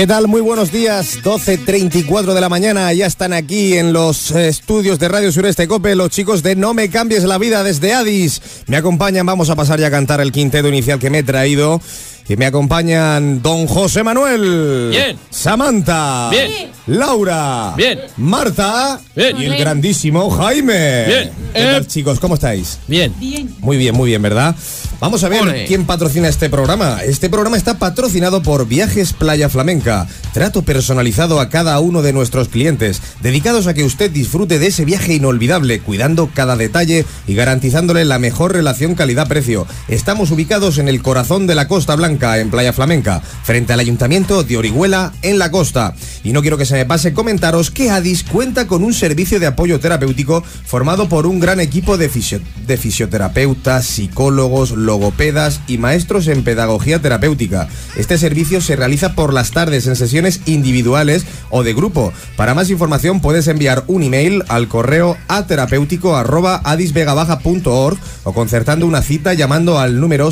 ¿Qué tal? Muy buenos días. 12.34 de la mañana. Ya están aquí en los estudios de Radio Sureste Cope los chicos de No Me Cambies la Vida desde Addis. Me acompañan. Vamos a pasar ya a cantar el quinteto inicial que me he traído. Y me acompañan don José Manuel. Bien. Samantha. Bien. Laura. Bien. Marta. Bien. Y el grandísimo Jaime. Bien. ¿Qué tal, Eh. chicos? ¿Cómo estáis? Bien. Muy bien, muy bien, ¿verdad? Vamos a ver Ole. quién patrocina este programa. Este programa está patrocinado por Viajes Playa Flamenca. Trato personalizado a cada uno de nuestros clientes, dedicados a que usted disfrute de ese viaje inolvidable, cuidando cada detalle y garantizándole la mejor relación calidad-precio. Estamos ubicados en el corazón de la Costa Blanca, en Playa Flamenca, frente al Ayuntamiento de Orihuela, en la costa. Y no quiero que se me pase comentaros que Adis cuenta con un servicio de apoyo terapéutico formado por un gran equipo de, fisio- de fisioterapeutas, psicólogos, logopedas y maestros en pedagogía terapéutica. Este servicio se realiza por las tardes en sesiones individuales o de grupo. Para más información puedes enviar un email al correo aterapéutico@adisvegabaja.org o concertando una cita llamando al número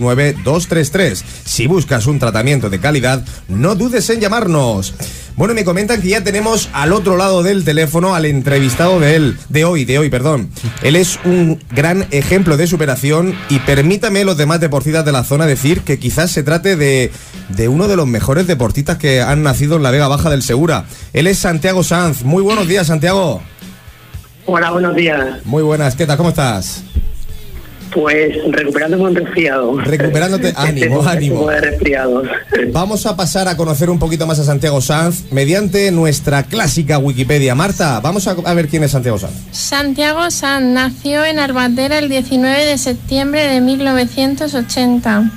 667-469-233. Si buscas un tratamiento de calidad, no dudes en llamarnos. Bueno, me comentan que ya tenemos al otro lado del teléfono al entrevistado de él, de hoy, de hoy, perdón. Él es un gran ejemplo de superación y permítame los demás deportistas de la zona decir que quizás se trate de, de uno de los mejores deportistas que han nacido en la Vega Baja del Segura. Él es Santiago Sanz. Muy buenos días, Santiago. Hola, buenos días. Muy buenas, ¿qué tal? ¿Cómo estás? Pues recuperándome un resfriado. Recuperándote, ánimo, Este ánimo. de resfriados. Vamos a pasar a conocer un poquito más a Santiago Sanz mediante nuestra clásica Wikipedia. Marta, vamos a, a ver quién es Santiago Sanz. Santiago Sanz nació en Albatera el 19 de septiembre de 1980.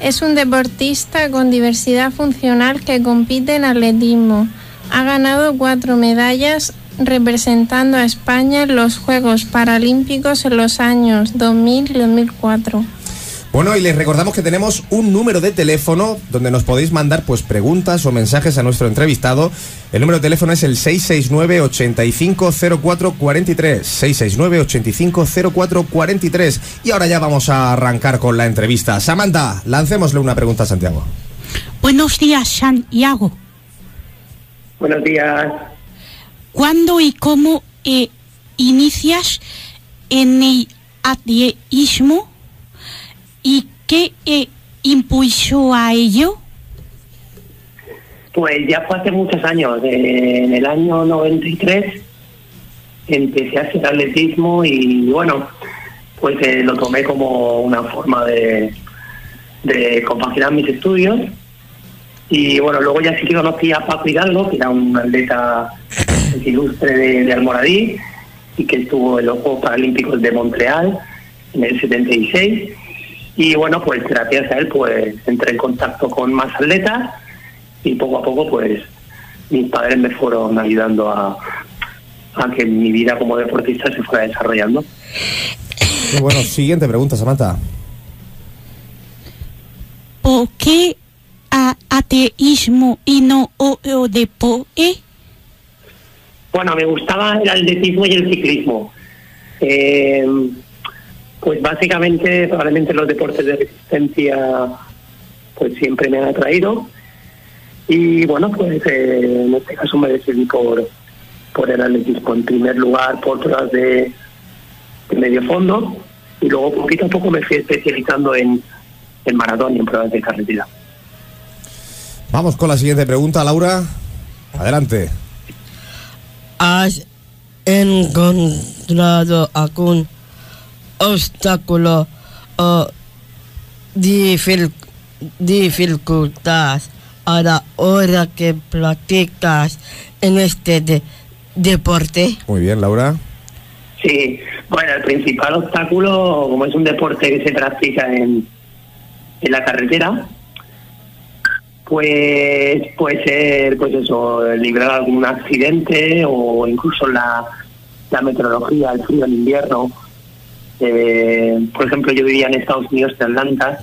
Es un deportista con diversidad funcional que compite en atletismo. Ha ganado cuatro medallas representando a España en los Juegos Paralímpicos en los años 2000 y 2004. Bueno, y les recordamos que tenemos un número de teléfono donde nos podéis mandar pues preguntas o mensajes a nuestro entrevistado. El número de teléfono es el 669-850443. 669-850443. Y ahora ya vamos a arrancar con la entrevista. Samantha, lancémosle una pregunta a Santiago. Buenos días, Santiago. Buenos días. ¿Cuándo y cómo eh, inicias en el ateísmo y qué eh, impulsó a ello? Pues ya fue hace muchos años. eh, en el año 93 empecé a hacer atletismo y bueno, pues eh, lo tomé como una forma de, de compaginar mis estudios. Y bueno, luego ya sí que conocí a Paco Hidalgo, que era un atleta ilustre de, de Almoradí y que estuvo en los Juegos Paralímpicos de Montreal en el 76. Y bueno, pues gracias a él pues entré en contacto con más atletas y poco a poco pues mis padres me fueron ayudando a, a que mi vida como deportista se fuera desarrollando. Y bueno, siguiente pregunta, Samantha. ¿Por qué a- ateísmo y no o, o deporte? Bueno, me gustaba el atletismo y el ciclismo. Eh, pues básicamente, probablemente los deportes de resistencia pues siempre me han atraído. Y bueno, pues eh, en este caso me decidí por, por el atletismo. En primer lugar, por pruebas de, de medio fondo. Y luego poquito a poco me fui especializando en, en maratón y en pruebas de carretera. Vamos con la siguiente pregunta, Laura. Adelante. ¿Has encontrado algún obstáculo o dificultad a la hora que practicas en este de- deporte? Muy bien, Laura. Sí, bueno, el principal obstáculo, como es un deporte que se practica en, en la carretera, pues puede ser, pues eso, librar algún accidente o incluso la, la meteorología, el frío en invierno. Eh, por ejemplo, yo vivía en Estados Unidos, en Atlanta,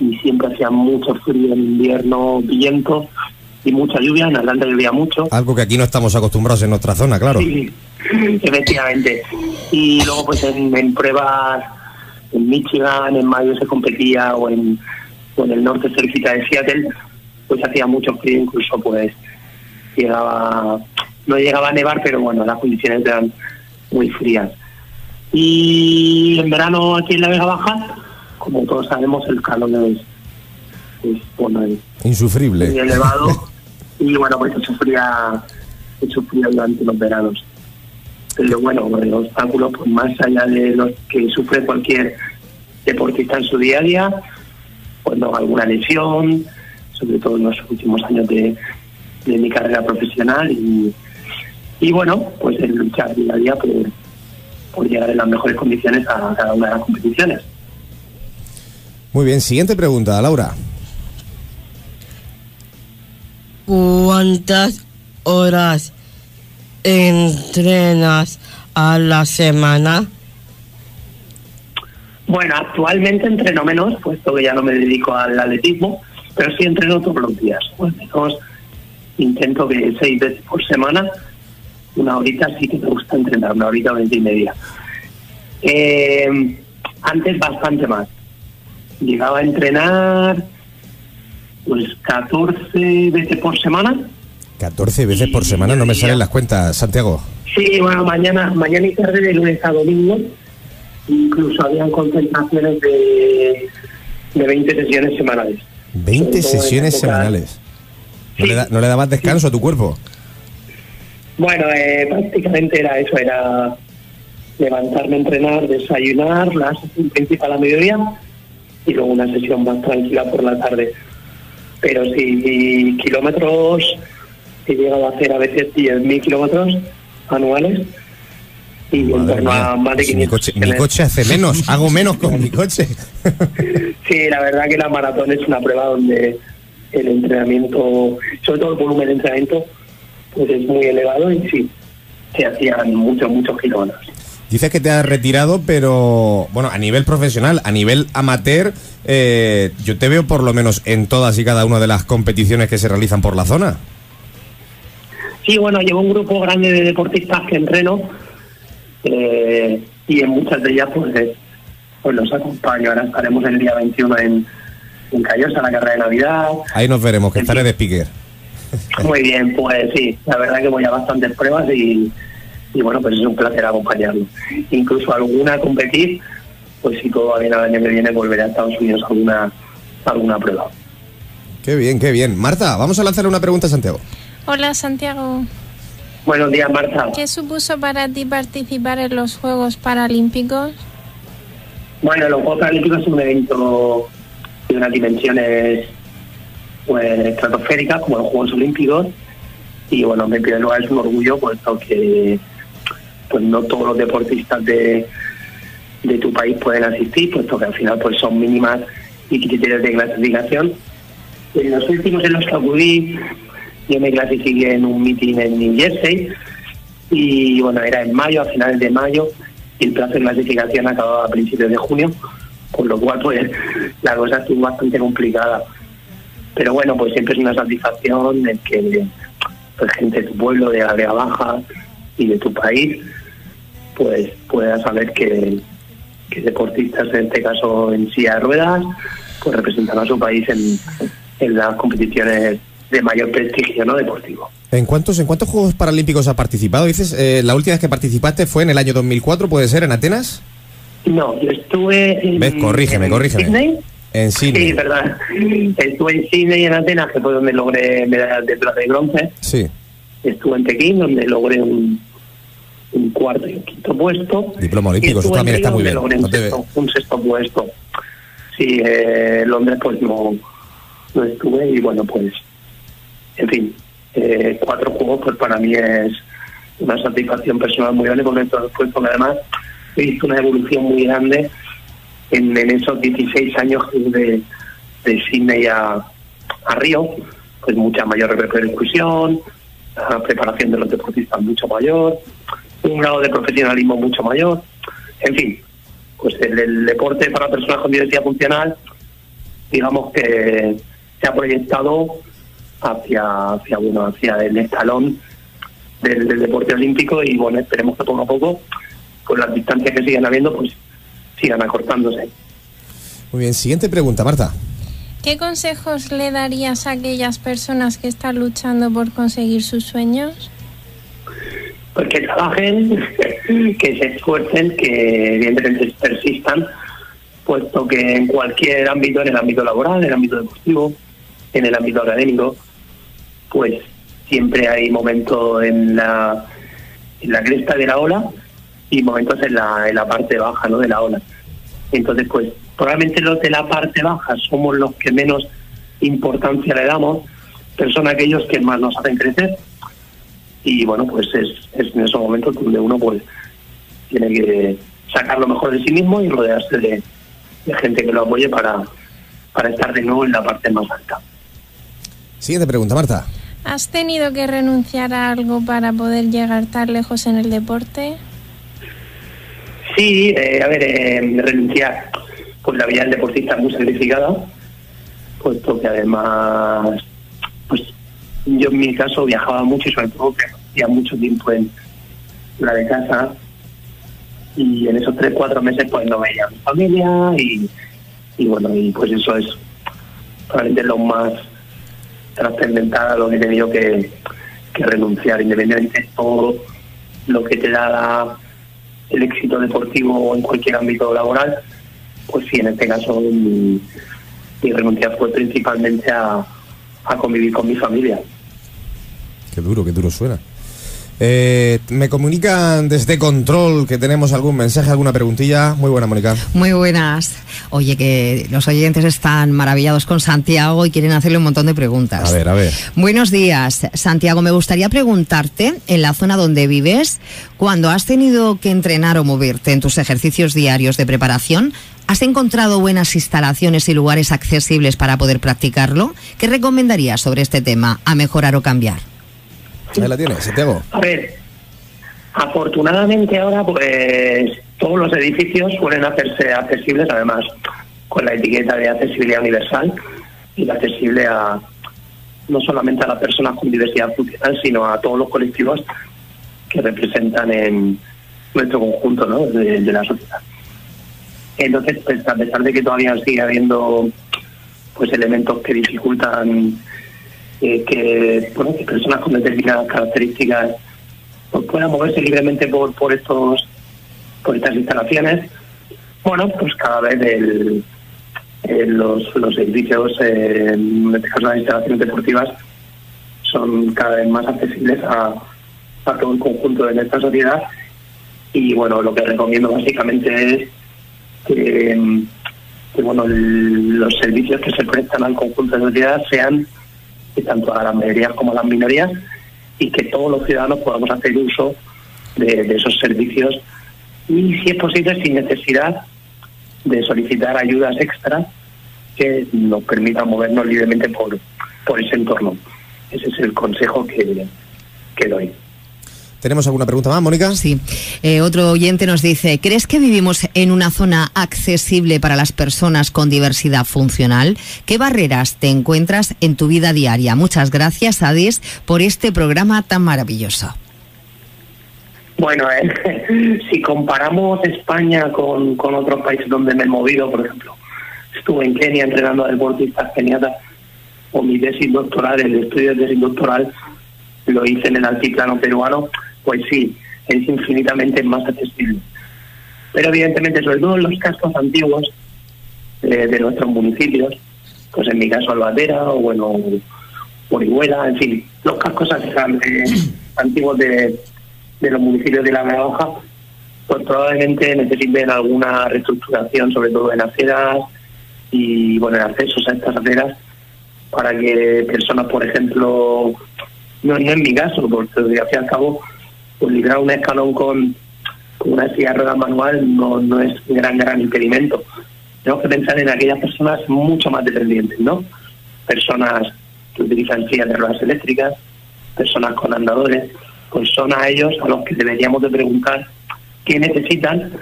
y siempre hacía mucho frío en invierno, viento y mucha lluvia. En Atlanta llovía mucho. Algo que aquí no estamos acostumbrados en nuestra zona, claro. Sí, efectivamente. Y luego, pues en, en pruebas en Michigan, en mayo se competía, o en, o en el norte cerquita de Seattle, pues hacía mucho frío, incluso pues llegaba, no llegaba a nevar, pero bueno, las condiciones eran muy frías. Y en verano aquí en la Vega Baja, como todos sabemos, el calor es, es bueno, es muy Insufrible. elevado y bueno, pues se sufría, se sufría durante los veranos. Pero bueno, el obstáculo, pues más allá de los que sufre cualquier deportista en su día a día, cuando alguna lesión, sobre todo en los últimos años de, de mi carrera profesional y, y bueno, pues el luchar día a día por, por llegar en las mejores condiciones a cada una de las competiciones. Muy bien, siguiente pregunta, Laura. ¿Cuántas horas entrenas a la semana? Bueno, actualmente entreno menos, puesto que ya no me dedico al atletismo, pero sí entreno todos los días. O al menos intento que seis veces por semana, una horita sí que me gusta entrenar, una horita veinte y media. Eh, antes bastante más. Llegaba a entrenar pues 14 veces por semana. 14 veces por semana, no me salen las cuentas, Santiago. Sí, bueno, mañana, mañana y tarde de lunes a domingo. Incluso habían concentraciones de, de 20 sesiones semanales. 20 Sobre todo en sesiones semanales. ¿No, Sí. le da- ¿No le dabas descanso a tu cuerpo? Bueno, eh, prácticamente era eso, era levantarme entrenar, desayunar, la sesión principal a mediodía y luego una sesión más tranquila por la tarde. Pero sí, kilómetros, he llegado a hacer a veces 10.000 kilómetros anuales y Madre más de si mi 500 coche, mi coche hace menos, hago menos con mi coche. Sí, la verdad que la maratón es una prueba donde el entrenamiento, sobre todo el volumen de entrenamiento, pues es muy elevado y sí, se hacían muchos, muchos kilómetros. Dices que te has retirado, pero bueno, a nivel profesional, a nivel amateur, eh, yo te veo por lo menos en todas y cada una de las competiciones que se realizan por la zona. Sí, bueno, llevo un grupo grande de deportistas que entreno eh, y en muchas de ellas pues, eh, pues los acompaño. Ahora estaremos el día 21 en, en Callosa, la carrera de Navidad. Ahí nos veremos, que estaré de speaker. Muy bien, pues sí, la verdad que voy a bastantes pruebas y, y bueno, pues es un placer acompañarlo. Incluso alguna competir, pues si todo va bien el año que viene volveré a Estados Unidos a alguna, a alguna prueba. Qué bien, qué bien. Marta, vamos a lanzarle una pregunta a Santiago. Hola Santiago, Buenos días, Marta. ¿qué supuso para ti participar en los Juegos Paralímpicos? Bueno, los Juegos Paralímpicos es un evento de unas dimensiones pues, estratosféricas, como los Juegos Olímpicos, y bueno, en primer lugar es un orgullo, puesto que pues no todos los deportistas de, de tu país pueden asistir, puesto que al final pues son mínimas y criterios de clasificación. En los últimos en los que acudí, yo me clasifiqué en un meeting en New Jersey, y bueno, era en mayo, a finales de mayo, y el plazo de clasificación acababa a principios de junio, con lo cual pues la cosa estuvo bastante complicada. Pero bueno, pues siempre es una satisfacción el que pues, gente de tu pueblo, de la Vega Baja y de tu país, pues pueda saber que, que deportistas, en este caso en silla de ruedas, pues representan a su país en, en las competiciones de mayor prestigio no deportivo. ¿En cuántos, ¿En cuántos Juegos Paralímpicos has participado? Dices, eh, la última vez que participaste fue en el año 2004, ¿puede ser, en Atenas? No, yo estuve en, ¿Ves? Corrígeme, en corrígeme. Sydney. En Sydney. Sí, verdad. Estuve en Sydney y en Atenas, que fue donde logré medallas de plata y bronce. Sí, Estuve en Pekín, donde logré un, un cuarto y un quinto puesto. Diploma olímpico, eso también está muy bien. logré No un, te- sexto, un sexto puesto. Sí, eh, Londres pues no, no estuve y bueno, pues, en fin, eh, cuatro juegos pues para mí es una satisfacción personal muy grande porque esto después porque además he visto una evolución muy grande en, en esos 16 años de, de Sydney a, a Río, pues mucha mayor repercusión, la preparación de los deportistas mucho mayor, un grado de profesionalismo mucho mayor, en fin, pues el, el deporte para personas con diversidad funcional, digamos que se ha proyectado hacia, hacia bueno, hacia el escalón del, del deporte olímpico y bueno, esperemos que poco a poco, pues las distancias que sigan habiendo, pues sigan acortándose. Muy bien, siguiente pregunta, Marta. ¿Qué consejos le darías a aquellas personas que están luchando por conseguir sus sueños? Pues que trabajen, que se esfuercen, que evidentemente persistan, puesto que en cualquier ámbito, en el ámbito laboral, en el ámbito deportivo, en el ámbito académico, pues siempre hay momentos en la, en la cresta de la ola y momentos en la, en la parte baja ¿no? de la ola. Entonces, pues probablemente los de la parte baja somos los que menos importancia le damos, pero son aquellos que más nos hacen crecer. Y bueno, pues es, es en esos momentos donde uno pues tiene que sacar lo mejor de sí mismo y rodearse de, de gente que lo apoye para, para estar de nuevo en la parte más alta. Siguiente pregunta, Marta. ¿Has tenido que renunciar a algo para poder llegar tan lejos en el deporte? Sí, eh, a ver, eh, renunciar. Pues la vida del deportista es muy sacrificada, puesto que además, pues yo en mi caso viajaba mucho y sobre todo que hacía mucho tiempo en la de casa y en esos tres, cuatro meses pues no veía a mi familia y, y bueno, y pues eso es probablemente lo más trascendental a lo que he tenido que, renunciar, independientemente de todo lo que te da el éxito deportivo en cualquier ámbito laboral, pues sí, en este caso mi, mi renuncia fue principalmente a, a convivir con mi familia. Qué duro, qué duro suena. Eh, me comunican desde Control que tenemos algún mensaje, alguna preguntilla. Muy buena, Mónica. Muy buenas. Oye, que los oyentes están maravillados con Santiago y quieren hacerle un montón de preguntas. A ver, a ver. Buenos días, Santiago. Me gustaría preguntarte, en la zona donde vives, cuando has tenido que entrenar o moverte en tus ejercicios diarios de preparación, ¿has encontrado buenas instalaciones y lugares accesibles para poder practicarlo? ¿Qué recomendarías sobre este tema a mejorar o cambiar? Ahí la tienes, Santiago. A ver, afortunadamente ahora pues todos los edificios suelen hacerse accesibles, además con la etiqueta de accesibilidad universal y accesible a no solamente a las personas con diversidad funcional, sino a todos los colectivos que representan en nuestro conjunto ¿no? de, de la sociedad. Entonces, pues, a pesar de que todavía sigue habiendo pues elementos que dificultan eh, que, bueno, que personas con determinadas características pues, puedan moverse libremente por, por estos por estas instalaciones, bueno, pues cada vez el, el- los, los edificios, eh, en este caso las instalaciones deportivas, son cada vez más accesibles a, a todo el conjunto de nuestra sociedad. Y bueno, lo que recomiendo básicamente es que, bueno, los servicios que se prestan al conjunto de la sociedad sean tanto a las mayorías como a las minorías y que todos los ciudadanos podamos hacer uso de, esos servicios y si es posible sin necesidad de solicitar ayudas extras que nos permitan movernos libremente por, por ese entorno. Ese es el consejo que, que doy. ¿Tenemos alguna pregunta más, Mónica? Sí. Eh, otro oyente nos dice, ¿crees que vivimos en una zona accesible para las personas con diversidad funcional? ¿Qué barreras te encuentras en tu vida diaria? Muchas gracias, Adis, por este programa tan maravilloso. Bueno, eh, si comparamos España con, con otros países donde me he movido, por ejemplo, estuve en Kenia entrenando a deportistas keniatas, o mi tesis doctoral, el estudio de tesis doctoral, lo hice en el altiplano peruano, pues sí, es infinitamente más accesible. Pero evidentemente, sobre todo en los cascos antiguos eh, de nuestros municipios, pues en mi caso Albatera o bueno, Orihuela, en fin, los cascos eh, antiguos de, los municipios de la Hoja, pues probablemente necesiten alguna reestructuración, sobre todo en aceras y bueno, en accesos a estas aceras, para que personas, por ejemplo, no, no en mi caso, porque al fin y al cabo, librar un escalón con, con una silla de ruedas manual no, no es un gran, gran impedimento. Tenemos que pensar en aquellas personas mucho más dependientes, ¿no? Personas que utilizan sillas de ruedas eléctricas, personas con andadores, pues son a ellos a los que deberíamos de preguntar qué necesitan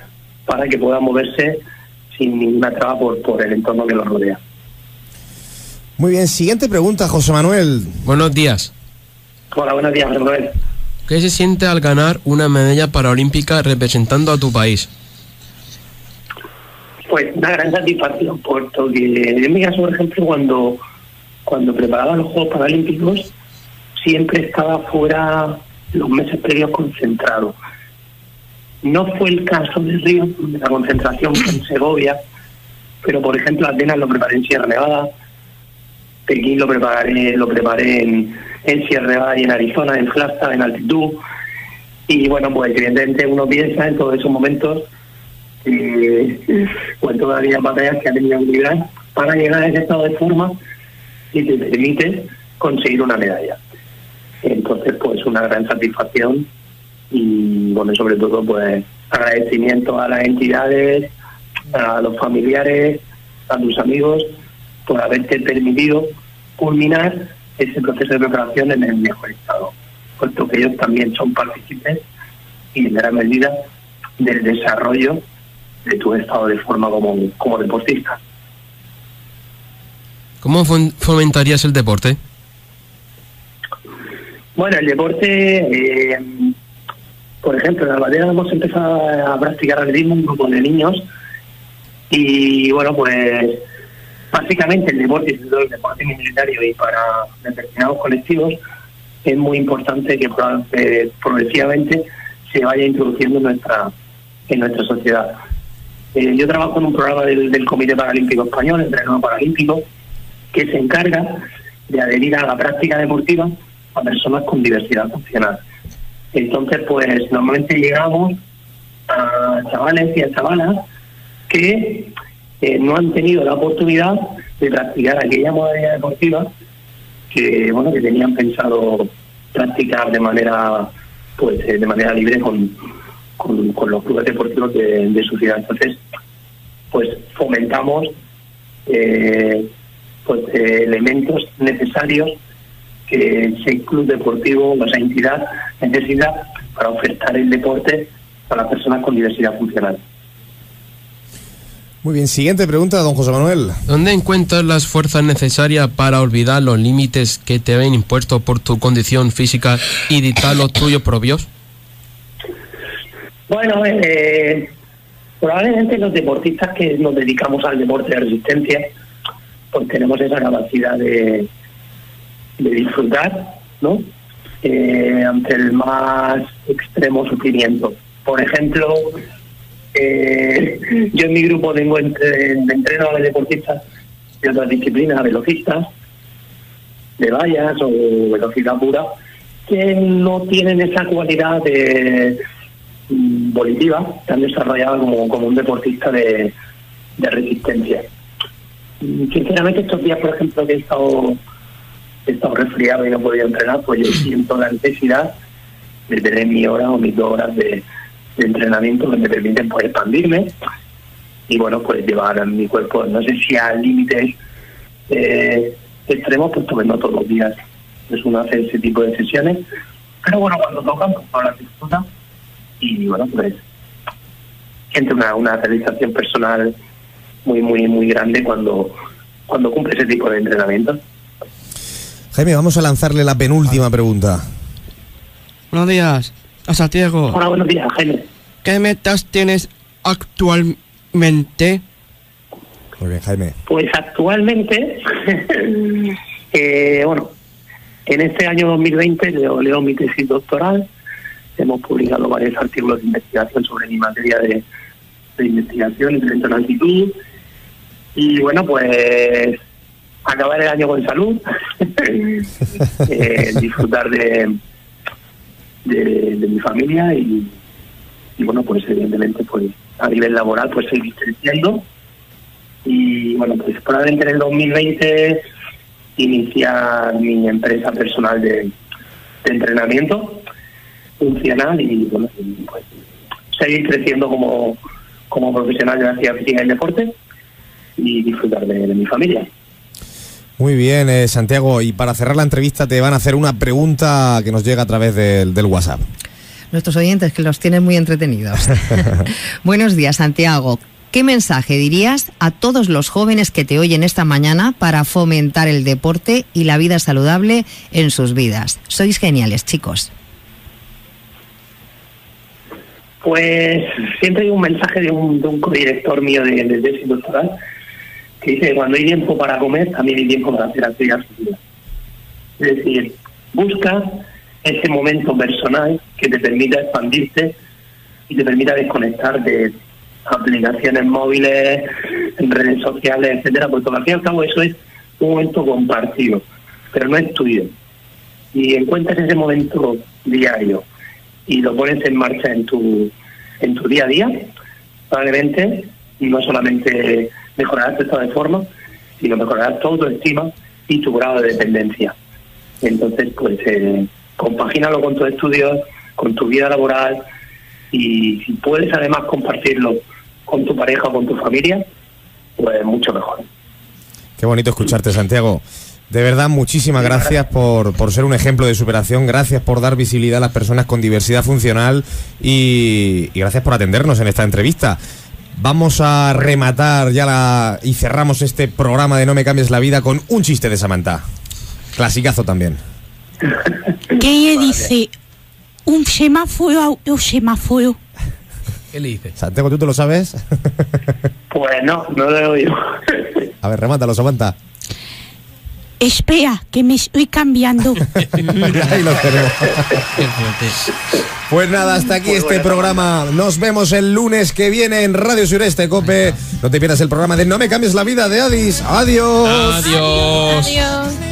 para que puedan moverse sin ninguna traba por, por el entorno que los rodea. Muy bien, siguiente pregunta, José Manuel. Buenos días. Hola, buenos días, Manuel. ¿Qué se siente al ganar una medalla paralímpica representando a tu país? Pues una gran satisfacción, porque en mi caso, por ejemplo, cuando, cuando preparaba los Juegos Paralímpicos, siempre estaba fuera los meses previos concentrado. No fue el caso de Río, de la concentración en Segovia, pero por ejemplo Atenas lo preparé en Sierra Nevada, Pekín lo preparé, lo preparé en, en Sierra Nevada y en Arizona, en Flagstaff, en altitud. Y bueno, pues evidentemente uno piensa en todos esos momentos eh, o en todas aquellas batallas que ha tenido que librar para llegar a ese estado de forma y te permite conseguir una medalla. Entonces, pues una gran satisfacción y, bueno, sobre todo, pues agradecimiento a las entidades, a los familiares, a tus amigos, por haberte permitido culminar ese proceso de preparación en el mejor estado, puesto que ellos también son partícipes y en gran medida del desarrollo de tu estado de forma como, como deportista. ¿Cómo fom- fomentarías el deporte? Bueno, el deporte, eh, por ejemplo, en Albadera hemos empezado a practicar atletismo un grupo de niños y bueno, pues básicamente el deporte, el deporte minoritario y para determinados colectivos, es muy importante que eh, progresivamente se vaya introduciendo en nuestra, en nuestra sociedad. Eh, yo trabajo en un programa del, Comité Paralímpico Español, Entrenador Paralímpico, que se encarga de adherir a la práctica deportiva a personas con diversidad funcional. Entonces, pues normalmente llegamos a chavales y a chavalas que no han tenido la oportunidad de practicar aquella modalidad deportiva que bueno que tenían pensado practicar de manera pues eh, de manera libre con, con, los clubes deportivos de, de su ciudad. Entonces, pues fomentamos eh, pues eh, elementos necesarios que ese club deportivo o esa entidad necesita para ofertar el deporte a las personas con diversidad funcional. Muy bien, siguiente pregunta, don José Manuel. ¿Dónde encuentras las fuerzas necesarias para olvidar los límites que te ven impuestos por tu condición física y dictar los tuyos propios? Bueno, eh, probablemente los deportistas que nos dedicamos al deporte de resistencia, pues tenemos esa capacidad de, de disfrutar, ¿no? Eh, ante el más extremo sufrimiento. Por ejemplo, yo en mi grupo tengo entre, entreno a deportistas de otras disciplinas, velocistas, de vallas o velocidad pura, que no tienen esa cualidad de mm, volitiva que han desarrollado como, un deportista de, resistencia. Mm, Sinceramente, estos días, por ejemplo, que he estado, he estado resfriado y no podido entrenar, pues yo siento la necesidad de tener mi hora o mis dos horas de, de entrenamiento que me permiten pues, expandirme y, bueno, pues llevar a mi cuerpo, no sé si a límites eh, extremos, pues porque no todos los días es uno hace ese tipo de sesiones. Pero bueno, cuando tocan, pues no las disfruta y bueno, pues siente una, una realización personal muy, muy, muy grande cuando, cuando cumple ese tipo de entrenamiento. Jaime, vamos a lanzarle la penúltima pregunta. Buenos días, a Santiago. Hola, buenos días, Jaime. ¿Qué metas tienes actualmente? Muy bien, Jaime. Pues actualmente, eh, bueno, en este año 2020 leo, leo mi tesis doctoral. Hemos publicado varios artículos de investigación sobre mi materia de, de investigación prevención de altitud. Y bueno, pues acabar el año con salud, eh, disfrutar de, de, mi familia y, bueno, pues evidentemente pues a nivel laboral pues seguir creciendo y bueno, pues probablemente en el 2020 iniciar mi empresa personal de, entrenamiento funcional y bueno, pues seguir creciendo como, como profesional de la actividad física y deporte y disfrutar de mi familia. Muy bien, eh, Santiago. Y para cerrar la entrevista te van a hacer una pregunta que nos llega a través del, del WhatsApp. Nuestros oyentes que los tienen muy entretenidos. Buenos días, Santiago. ¿Qué mensaje dirías a todos los jóvenes que te oyen esta mañana para fomentar el deporte y la vida saludable en sus vidas? Sois geniales, chicos. Pues siempre hay un mensaje de un, de un codirector mío de, de tesis doctoral que dice que cuando hay tiempo para comer, también hay tiempo para hacer actividad física. Es decir, busca ese momento personal que te permita expandirte y te permita desconectar de aplicaciones móviles, redes sociales, etcétera, porque al fin y al cabo eso es un momento compartido, pero no es tuyo. Y encuentras ese momento diario y lo pones en marcha en tu en tu día a día, probablemente no solamente mejorarás tu estado de forma, sino mejorarás tu autoestima y tu grado de dependencia. Entonces, pues, eh, compagínalo con tus estudios, con tu vida laboral y si puedes además compartirlo con tu pareja o con tu familia, pues mucho mejor. Qué bonito escucharte, Santiago. De verdad, muchísimas gracias por, por ser un ejemplo de superación, gracias por dar visibilidad a las personas con diversidad funcional y, y gracias por atendernos en esta entrevista. Vamos a rematar ya la, y cerramos este programa de No me cambies la vida con un chiste de Samantha. Clasicazo también. ¿Qué dice? Un semáforo o semáforo. ¿Qué le dices? Santiago, ¿tú te lo sabes? Pues no, no lo he oído. a ver, remátalo, Samantha. Espera, que me estoy cambiando. Ahí lo tenemos. Pues nada, hasta aquí este programa. Nos vemos el lunes que viene en Radio Sureste Cope. No te pierdas el programa de No me cambies la vida de Adis. Adiós. Adiós. Adiós.